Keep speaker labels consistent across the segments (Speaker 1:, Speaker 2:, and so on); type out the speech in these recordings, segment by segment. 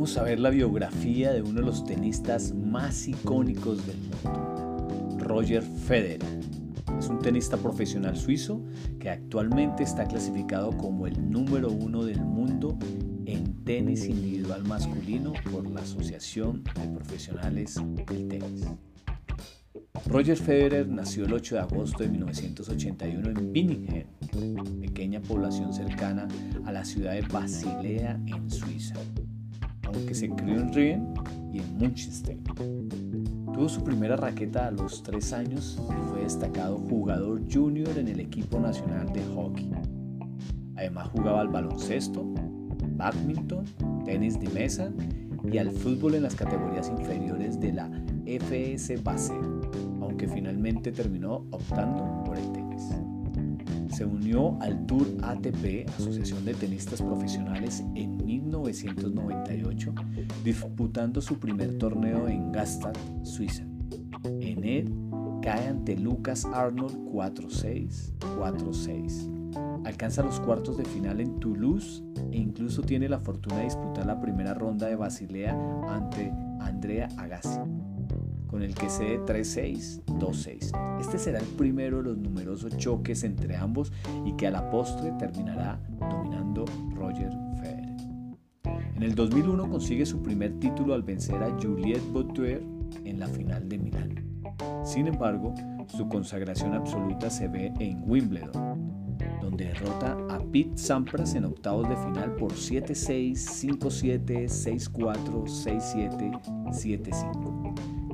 Speaker 1: vamos a ver la biografía de uno de los tenistas más icónicos del mundo, Roger Federer. Es un tenista profesional suizo que actualmente está clasificado como el número uno del mundo en tenis individual masculino por la Asociación de Profesionales del Tenis. Roger Federer nació el 8 de agosto de 1981 en Binningen, pequeña población cercana a la ciudad de Basilea en Suiza, aunque se crió en Rien y en München. Tuvo su primera raqueta a los 3 años y fue destacado jugador junior en el equipo nacional de hockey. Además jugaba al baloncesto, badminton, tenis de mesa y al fútbol en las categorías inferiores de la FS Basel que finalmente terminó optando. Se unió al Tour ATP, Asociación de Tenistas Profesionales, en 1998, disputando su primer torneo en Gstaad, Suiza. En él cae ante Lucas Arnold 4-6, 4-6. Alcanza los cuartos de final en Toulouse e incluso tiene la fortuna de disputar la primera ronda de Basilea ante Andrea Agassi con el que cede 3-6, 2-6. Este será el primero de los numerosos choques entre ambos y que a la postre terminará dominando Roger Federer. En el 2001 consigue su primer título al vencer a Juliette Boutuer en la final de Milán. Sin embargo, su consagración absoluta se ve en Wimbledon, donde derrota a Pete Sampras en octavos de final por 7-6, 5-7, 6-4, 6-7, 7-5.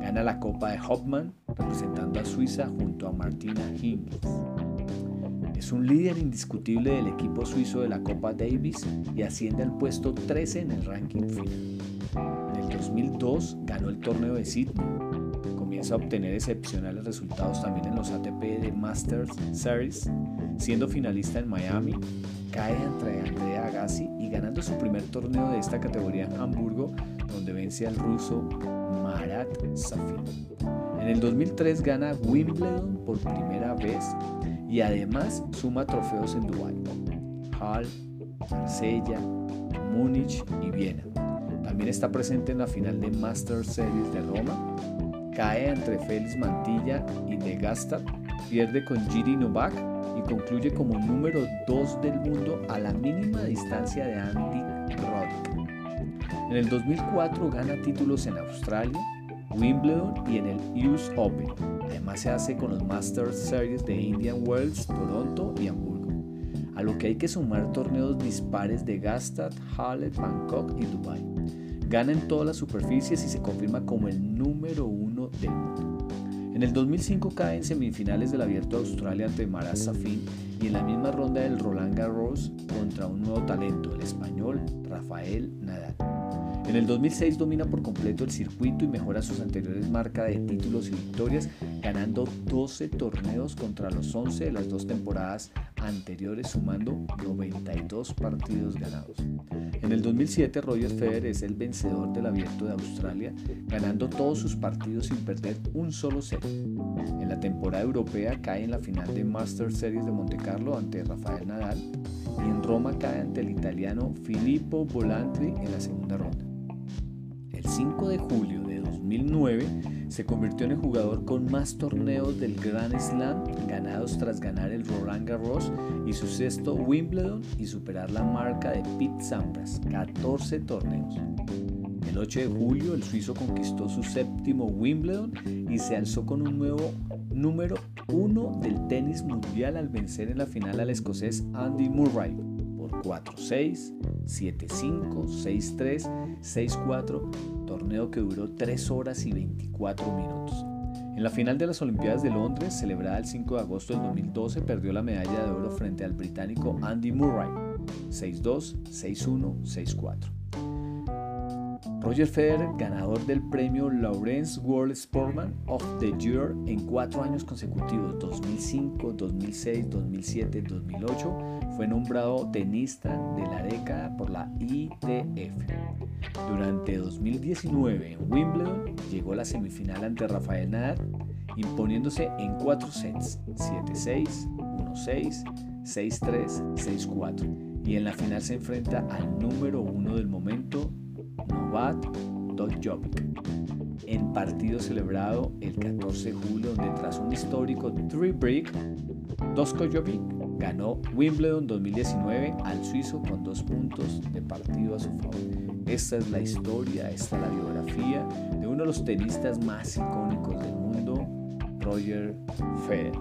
Speaker 1: Gana la Copa de Hopman representando a Suiza junto a Martina Hingis. Es un líder indiscutible del equipo suizo de la Copa Davis y asciende al puesto 13 en el ranking final. En el 2002 ganó el torneo de Sydney. Comienza a obtener excepcionales resultados también en los ATP de Masters Series, siendo finalista en Miami, cae entre Andrea Agassi y ganando su primer torneo de esta categoría en Hamburgo, donde vence al ruso Marat Safin. En el 2003 gana Wimbledon por primera vez y además suma trofeos en Dubái, Hall, Marsella, Múnich y Viena. También está presente en la final de Masters Series de Roma, cae entre Félix Mantilla y De Gasta, pierde con Giri Novak y concluye como número 2 del mundo a la mínima distancia de Andy. En el 2004 gana títulos en Australia, Wimbledon y en el US Open. Además se hace con los Masters Series de Indian Wells, Toronto y Hamburgo. A lo que hay que sumar torneos dispares de Gastad, Halle, Bangkok y Dubai. Gana en todas las superficies y se confirma como el número uno del mundo. En el 2005 cae en semifinales del Abierto de Australia ante Marat Safin y en la misma ronda del Roland Garros contra un nuevo talento, el español Rafael Nadal. En el 2006 domina por completo el circuito y mejora sus anteriores marcas de títulos y victorias, ganando 12 torneos contra los 11 de las dos temporadas anteriores, sumando 92 partidos ganados. En el 2007 Roger Federer es el vencedor del Abierto de Australia, ganando todos sus partidos sin perder un solo set. En la temporada europea cae en la final de Masters Series de Monte Carlo ante Rafael Nadal y en Roma cae ante el italiano Filippo Bolantri en la segunda ronda. 5 de julio de 2009 se convirtió en el jugador con más torneos del Grand Slam ganados tras ganar el Roland Garros y su sexto Wimbledon y superar la marca de Pete Sampras, 14 torneos. El 8 de julio el suizo conquistó su séptimo Wimbledon y se alzó con un nuevo número 1 del tenis mundial al vencer en la final al escocés Andy Murray por 4-6, 7-5, 6-3, 6-4 torneo que duró 3 horas y 24 minutos. En la final de las Olimpiadas de Londres, celebrada el 5 de agosto del 2012, perdió la medalla de oro frente al británico Andy Murray, 6-2, 6-1, 6-4. Roger Federer, ganador del premio Lawrence World Sportsman of the Year en cuatro años consecutivos, 2005, 2006, 2007, 2008, fue nombrado tenista de la década por la ITF. Durante 2019 en Wimbledon llegó a la semifinal ante Rafael Nadal, imponiéndose en cuatro sets, 7-6, 1-6, 6-3, 6-4, y en la final se enfrenta al número uno del momento, Novak Djokovic en partido celebrado el 14 de julio donde tras un histórico three break Djokovic ganó Wimbledon 2019 al suizo con dos puntos de partido a su favor. Esta es la historia, esta es la biografía de uno de los tenistas más icónicos del mundo, Roger Federer.